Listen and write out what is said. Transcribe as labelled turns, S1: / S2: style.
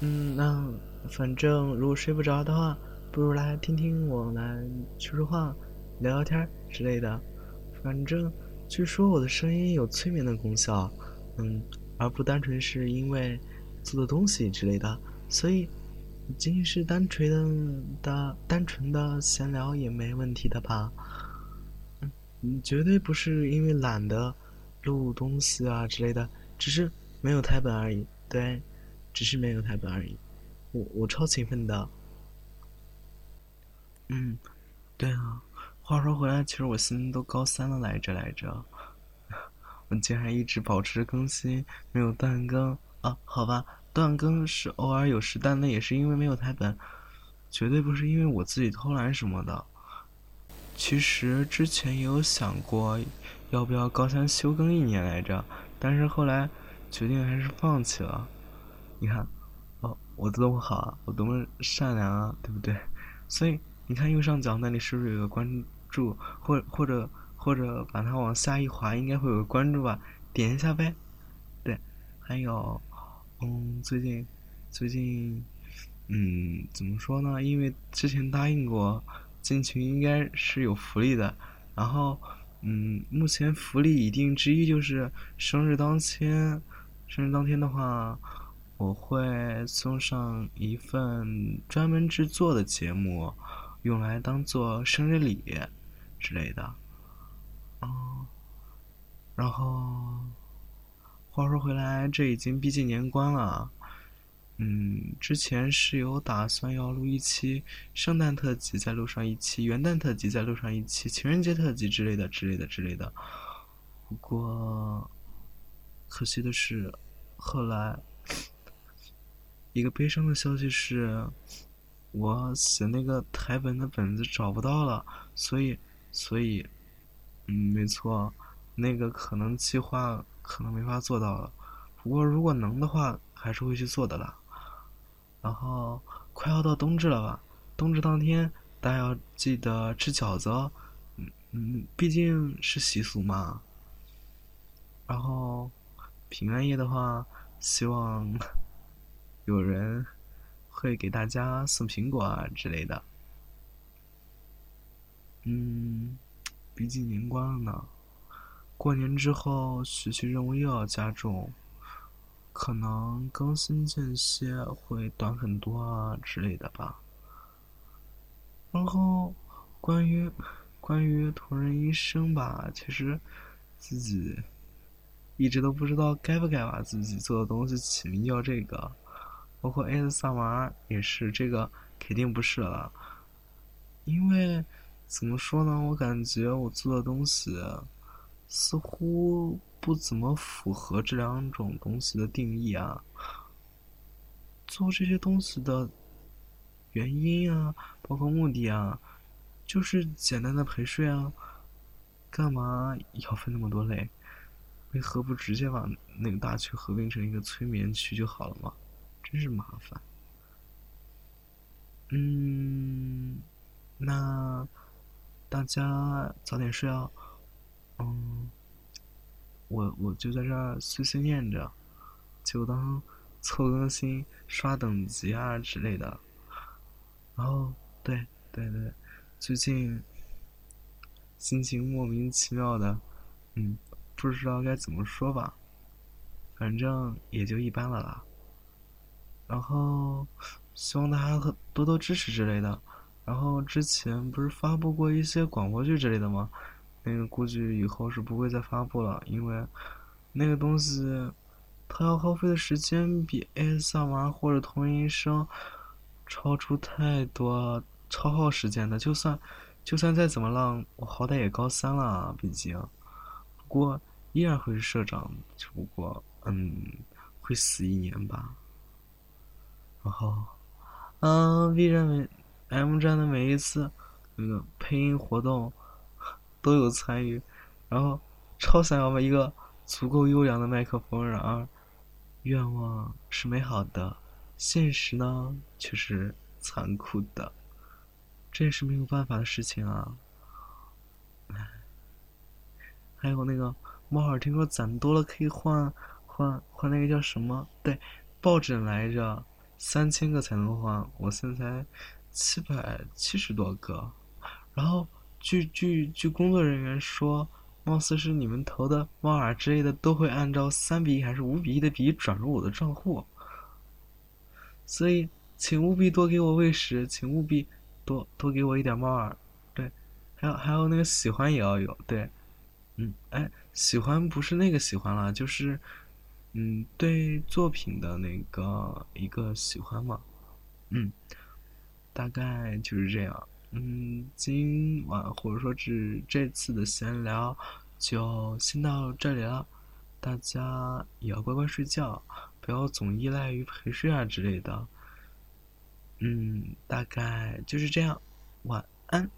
S1: 嗯，那反正如果睡不着的话，不如来听听我来说说话、聊聊天之类的。反正据说我的声音有催眠的功效，嗯，而不单纯是因为做的东西之类的。所以，仅仅是单纯的、的单纯的闲聊也没问题的吧？嗯，绝对不是因为懒得录东西啊之类的，只是没有台本而已。对。只是没有台本而已，我我超勤奋的。嗯，对啊，话说回来，其实我心都高三了来着来着，我竟然一直保持更新，没有断更啊？好吧，断更是偶尔有时，但那也是因为没有台本，绝对不是因为我自己偷懒什么的。其实之前也有想过，要不要高三休更一年来着，但是后来决定还是放弃了。你看，哦，我多么好啊，我多么善良啊，对不对？所以你看右上角那里是不是有个关注，或或者或者把它往下一滑，应该会有个关注吧？点一下呗。对，还有，嗯，最近最近，嗯，怎么说呢？因为之前答应过进群，应该是有福利的。然后，嗯，目前福利已定之一就是生日当天，生日当天的话。我会送上一份专门制作的节目，用来当做生日礼之类的。嗯，然后话说回来，这已经逼近年关了。嗯，之前是有打算要录一期圣诞特辑，再录上一期元旦特辑，再录上一期情人节特辑之类的、之类的、之类的。不过，可惜的是，后来。一个悲伤的消息是，我写那个台本的本子找不到了，所以，所以，嗯，没错，那个可能计划可能没法做到了。不过如果能的话，还是会去做的啦。然后快要到冬至了吧？冬至当天大家要记得吃饺子，嗯嗯，毕竟是习俗嘛。然后平安夜的话，希望。有人会给大家送苹果啊之类的。嗯，毕竟年关了呢，过年之后学习任务又要加重，可能更新间歇会短很多啊之类的吧。然后关于关于同人医生吧，其实自己一直都不知道该不该把自己做的东西起名叫这个。包括 S 萨瓦也是，这个肯定不是了，因为怎么说呢？我感觉我做的东西似乎不怎么符合这两种东西的定义啊。做这些东西的原因啊，包括目的啊，就是简单的陪睡啊，干嘛要分那么多类？为何不直接把那个大区合并成一个催眠区就好了嘛？真是麻烦。嗯，那大家早点睡哦。嗯，我我就在这儿碎碎念着，就当凑更新、刷等级啊之类的。然后，对对对，最近心情莫名其妙的，嗯，不知道该怎么说吧，反正也就一般了啦。然后，希望大家多多支持之类的。然后之前不是发布过一些广播剧之类的吗？那个估计以后是不会再发布了，因为那个东西它要耗费的时间比《A 萨娃或者《同音声》超出太多，超耗时间的。就算就算再怎么浪，我好歹也高三了，毕竟。不过依然会是社长，只不过嗯，会死一年吧。然后，嗯，B 站每 M 站的每一次那个配音活动都有参与，然后超想要一个足够优良的麦克风。然而，愿望是美好的，现实呢却是残酷的，这也是没有办法的事情啊。唉，还有那个猫耳，听说攒多了可以换换换那个叫什么？对，抱枕来着。三千个才能换，我现在七百七十多个。然后据据据工作人员说，貌似是你们投的猫耳之类的都会按照三比一还是五比一的比例转入我的账户，所以请务必多给我喂食，请务必多多给我一点猫耳。对，还有还有那个喜欢也要有，对，嗯，哎，喜欢不是那个喜欢了，就是。嗯，对作品的那个一个喜欢嘛，嗯，大概就是这样。嗯，今晚或者说是这次的闲聊就先到这里了，大家也要乖乖睡觉，不要总依赖于陪睡啊之类的。嗯，大概就是这样，晚安。